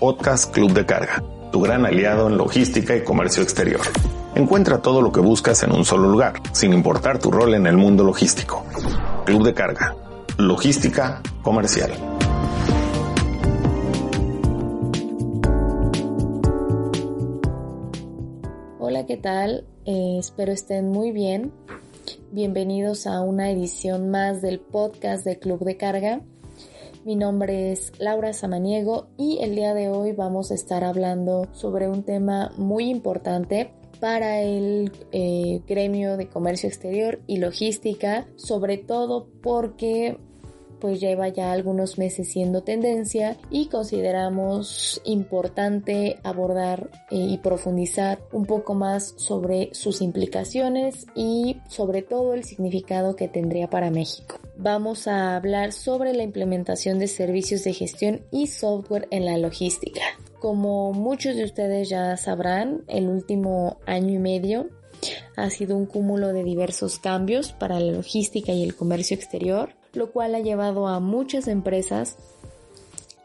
Podcast Club de Carga, tu gran aliado en logística y comercio exterior. Encuentra todo lo que buscas en un solo lugar, sin importar tu rol en el mundo logístico. Club de Carga, logística comercial. Hola, ¿qué tal? Eh, espero estén muy bien. Bienvenidos a una edición más del podcast de Club de Carga. Mi nombre es Laura Samaniego y el día de hoy vamos a estar hablando sobre un tema muy importante para el eh, gremio de comercio exterior y logística, sobre todo porque pues lleva ya algunos meses siendo tendencia y consideramos importante abordar eh, y profundizar un poco más sobre sus implicaciones y sobre todo el significado que tendría para México. Vamos a hablar sobre la implementación de servicios de gestión y software en la logística. Como muchos de ustedes ya sabrán, el último año y medio ha sido un cúmulo de diversos cambios para la logística y el comercio exterior lo cual ha llevado a muchas empresas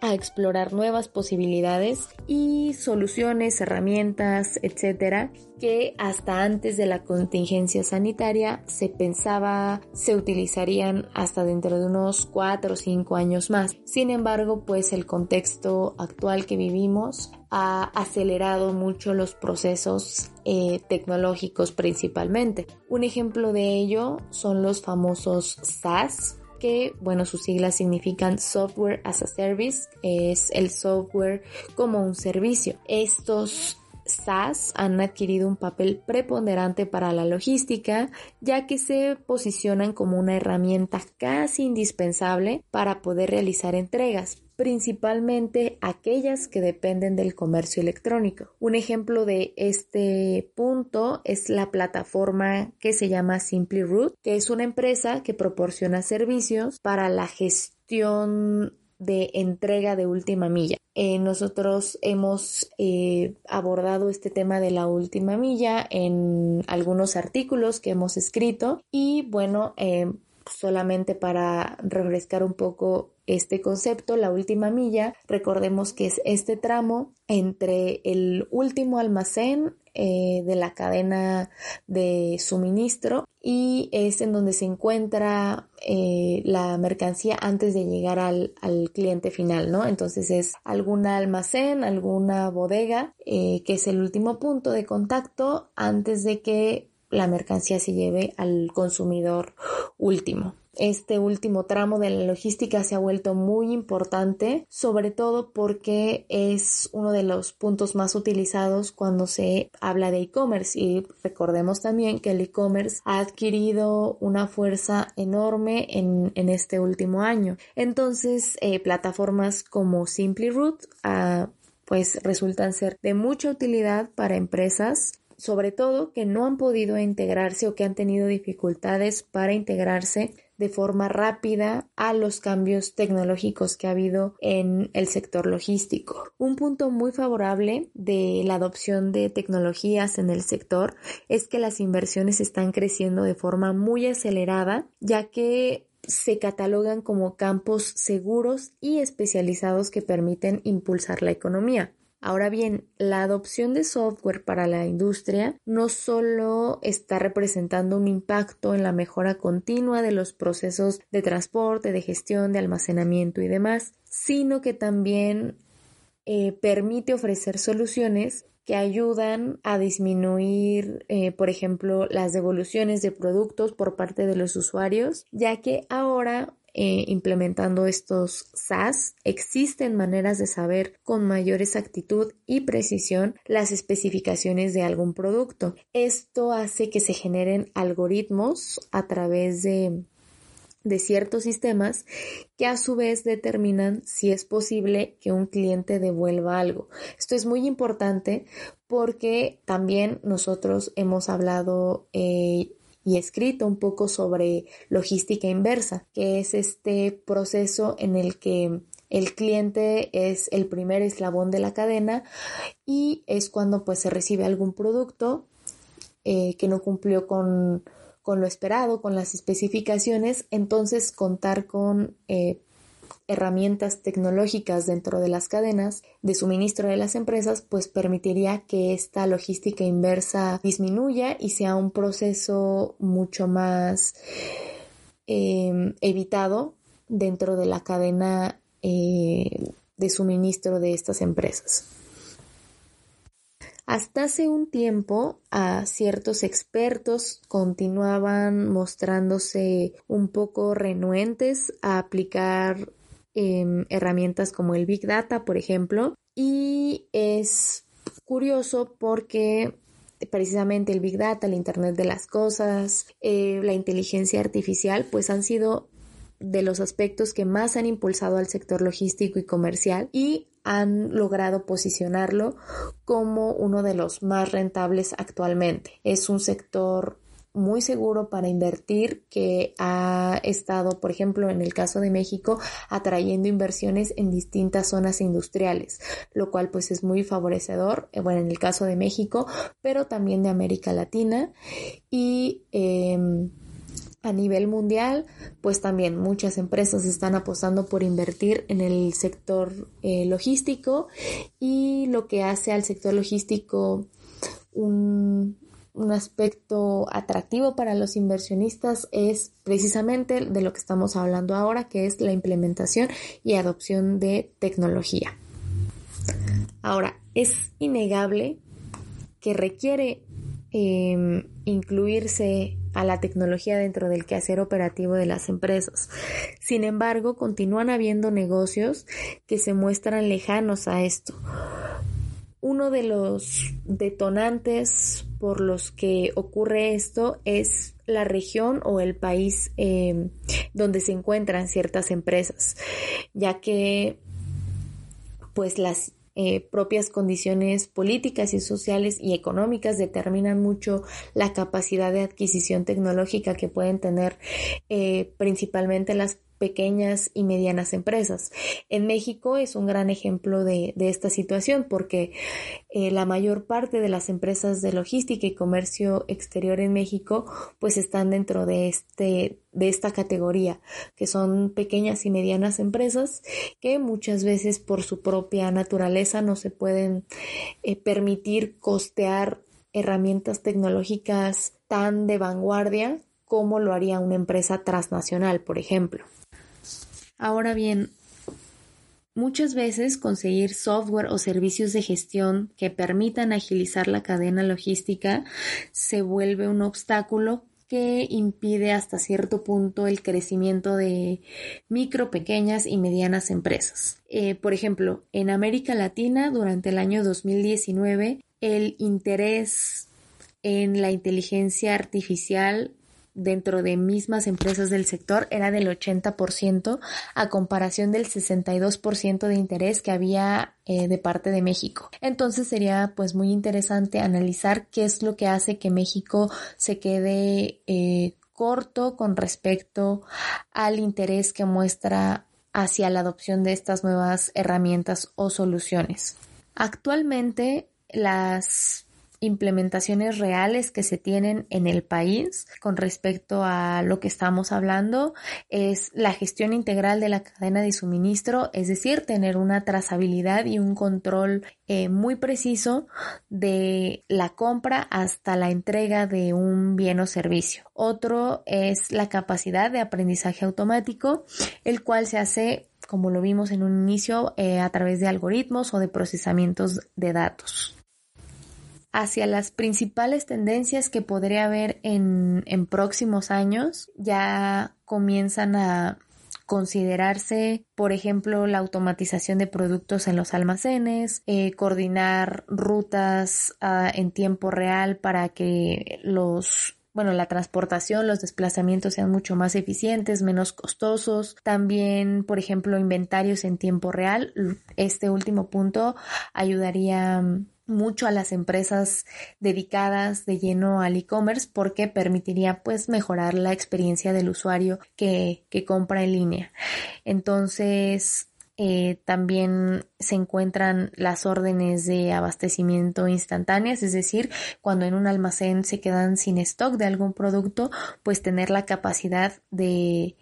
a explorar nuevas posibilidades y soluciones, herramientas, etcétera, que hasta antes de la contingencia sanitaria se pensaba se utilizarían hasta dentro de unos 4 o 5 años más. Sin embargo, pues el contexto actual que vivimos ha acelerado mucho los procesos eh, tecnológicos principalmente. Un ejemplo de ello son los famosos SaaS que, bueno, sus siglas significan Software as a Service, es el software como un servicio. Estos SaaS han adquirido un papel preponderante para la logística, ya que se posicionan como una herramienta casi indispensable para poder realizar entregas, principalmente aquellas que dependen del comercio electrónico. Un ejemplo de este punto es la plataforma que se llama Simply Root, que es una empresa que proporciona servicios para la gestión de entrega de última milla. Eh, nosotros hemos eh, abordado este tema de la última milla en algunos artículos que hemos escrito y bueno, eh, solamente para refrescar un poco este concepto, la última milla, recordemos que es este tramo entre el último almacén eh, de la cadena de suministro y es en donde se encuentra eh, la mercancía antes de llegar al, cliente final, ¿no? Entonces es algún almacén, alguna bodega, eh, que es el último punto de contacto antes de que la mercancía se lleve al consumidor último. Este último tramo de la logística se ha vuelto muy importante, sobre todo porque es uno de los puntos más utilizados cuando se habla de e-commerce y recordemos también que el e-commerce ha adquirido una fuerza enorme en, este último año. Entonces, eh, plataformas como Simply Root ah, pues resultan ser de mucha utilidad para empresas sobre todo que no han podido integrarse o que han tenido dificultades para integrarse de forma rápida a los cambios tecnológicos que ha habido en el sector logístico. Un punto muy favorable de la adopción de tecnologías en el sector es que las inversiones están creciendo de forma muy acelerada, ya que se catalogan como campos seguros y especializados que permiten impulsar la economía. Ahora bien, la adopción de software para la industria no solo está representando un impacto en la mejora continua de los procesos de transporte, de gestión, de almacenamiento y demás, sino que también eh, permite ofrecer soluciones que ayudan a disminuir, eh, por ejemplo, las devoluciones de productos por parte de los usuarios, ya que ahora eh, implementando estos SAS, existen maneras de saber con mayor exactitud y precisión las especificaciones de algún producto. Esto hace que se generen algoritmos a través de de ciertos sistemas que a su vez determinan si es posible que un cliente devuelva algo. Esto es muy importante porque también nosotros hemos hablado eh, y escrito un poco sobre logística inversa, que es este proceso en el que el cliente es el primer eslabón de la cadena y es cuando pues se recibe algún producto eh, que no cumplió con con lo esperado, con las especificaciones, entonces contar con eh, herramientas tecnológicas dentro de las cadenas de suministro de las empresas, pues permitiría que esta logística inversa disminuya y sea un proceso mucho más em, evitado dentro de la cadena eh, de suministro de estas empresas. Hasta hace un tiempo a ciertos expertos continuaban mostrándose un poco renuentes a aplicar em, herramientas como el Big Data, por ejemplo, y es curioso porque precisamente el Big Data, el Internet de las Cosas, eh, la inteligencia artificial, pues han sido de los aspectos que más han impulsado al sector logístico y comercial y han logrado posicionarlo como uno de los más rentables actualmente. Es un sector muy seguro para invertir que ha estado, por ejemplo, en el caso de México, atrayendo inversiones en distintas zonas industriales, lo cual pues es muy favorecedor, eh, bueno, en el caso de México, pero también de América Latina. Y em, a nivel mundial, pues también muchas empresas están apostando por invertir en el sector eh, logístico y lo que hace al sector logístico un, un aspecto atractivo para los inversionistas es precisamente de lo que estamos hablando ahora, que es la implementación y adopción de tecnología. Ahora, es innegable que requiere em, incluirse a la tecnología dentro del quehacer operativo de las empresas. Sin embargo, continúan habiendo negocios que se muestran lejanos a esto. Uno de los detonantes por los que ocurre esto es la región o el país eh, donde se encuentran ciertas empresas, ya que pues las eh, propias condiciones políticas y sociales y económicas determinan mucho la capacidad de adquisición tecnológica que pueden tener eh, principalmente las pequeñas y medianas empresas. En México es un gran ejemplo de, esta situación porque eh, la mayor parte de las empresas de logística y comercio exterior en México pues están dentro de, este, de esta categoría que son pequeñas y medianas empresas que muchas veces por su propia naturaleza no se pueden eh, permitir costear herramientas tecnológicas tan de vanguardia como lo haría una empresa transnacional, por ejemplo. Ahora bien, muchas veces conseguir software o servicios de gestión que permitan agilizar la cadena logística se vuelve un obstáculo que impide hasta cierto punto el crecimiento de micro, pequeñas y medianas empresas. Eh, por ejemplo, en América Latina, durante el año 2019, el interés en la inteligencia artificial dentro de mismas empresas del sector era del 80% a comparación del 62% de interés que había eh, de parte de México. Entonces sería pues muy interesante analizar qué es lo que hace que México se quede eh, corto con respecto al interés que muestra hacia la adopción de estas nuevas herramientas o soluciones. Actualmente las implementaciones reales que se tienen en el país con respecto a lo que estamos hablando es la gestión integral de la cadena de suministro, es decir, tener una trazabilidad y un control eh, muy preciso de la compra hasta la entrega de un bien o servicio. Otro es la capacidad de aprendizaje automático, el cual se hace como lo vimos en un inicio, eh, a través de algoritmos o de procesamientos de datos hacia las principales tendencias que podría haber en, próximos años. Ya comienzan a considerarse, por ejemplo, la automatización de productos en los almacenes, eh, coordinar rutas ah, en tiempo real para que los bueno, la transportación, los desplazamientos sean mucho más eficientes, menos costosos. También, por ejemplo, inventarios en tiempo real. Este último punto ayudaría mucho a las empresas dedicadas de lleno al e-commerce porque permitiría pues mejorar la experiencia del usuario que, que compra en línea. Entonces, eh, también se encuentran las órdenes de abastecimiento instantáneas, es decir, cuando en un almacén se quedan sin stock de algún producto, pues tener la capacidad de,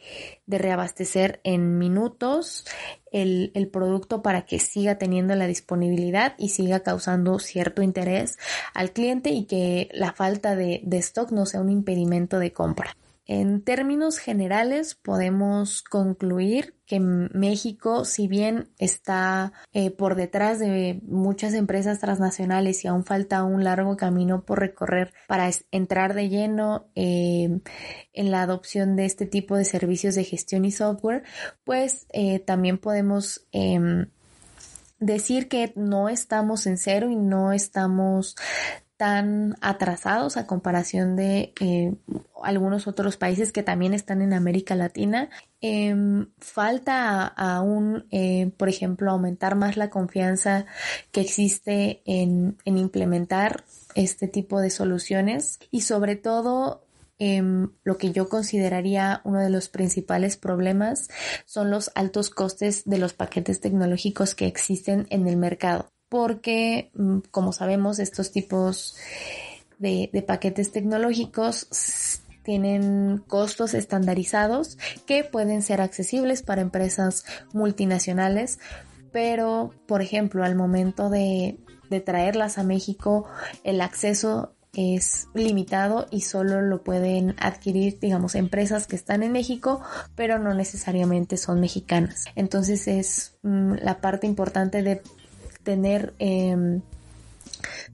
de reabastecer en minutos el, el, producto para que siga teniendo la disponibilidad y siga causando cierto interés al cliente y que la falta de, de stock no sea un impedimento de compra. En términos generales, podemos concluir que México, si bien está eh, por detrás de muchas empresas transnacionales y aún falta un largo camino por recorrer para entrar de lleno eh, en la adopción de este tipo de servicios de gestión y software, pues eh, también podemos em, decir que no estamos en cero y no estamos tan atrasados a comparación de eh, algunos otros países que también están en América Latina. Em, falta aún, eh, por ejemplo, aumentar más la confianza que existe en, en implementar este tipo de soluciones y sobre todo em, lo que yo consideraría uno de los principales problemas son los altos costes de los paquetes tecnológicos que existen en el mercado porque, mm, como sabemos, estos tipos de, paquetes tecnológicos tienen costos estandarizados que pueden ser accesibles para empresas multinacionales, pero, por ejemplo, al momento de, traerlas a México, el acceso es limitado y solo lo pueden adquirir, digamos, empresas que están en México, pero no necesariamente son mexicanas. Entonces es mm, la parte importante de tener em,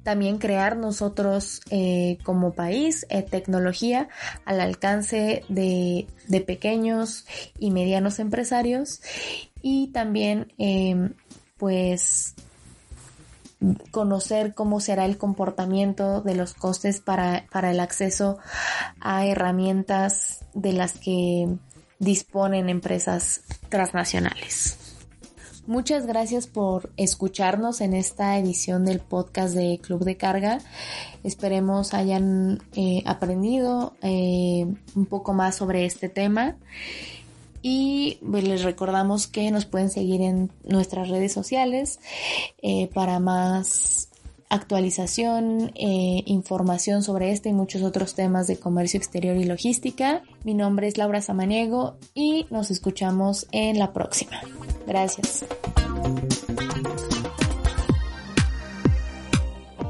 también crear nosotros eh, como país eh, tecnología al alcance de, pequeños y medianos empresarios y también em, pues conocer cómo será el comportamiento de los costes para, para el acceso a herramientas de las que disponen empresas transnacionales. Muchas gracias por escucharnos en esta edición del podcast de Club de Carga. Esperemos hayan eh, aprendido eh, un poco más sobre este tema. Y pues, les recordamos que nos pueden seguir en nuestras redes sociales eh, para más actualización, información sobre este y muchos otros temas de comercio exterior y logística. Mi nombre es Laura Samaniego y nos escuchamos en la próxima. Gracias.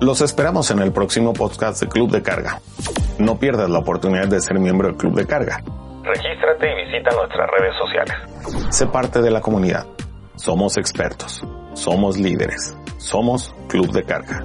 Los esperamos en el próximo podcast de Club de Carga. No pierdas la oportunidad de ser miembro del Club de Carga. Regístrate y visita nuestras redes sociales. Sé parte de la comunidad. Somos expertos. Somos líderes. Somos Club de Carga.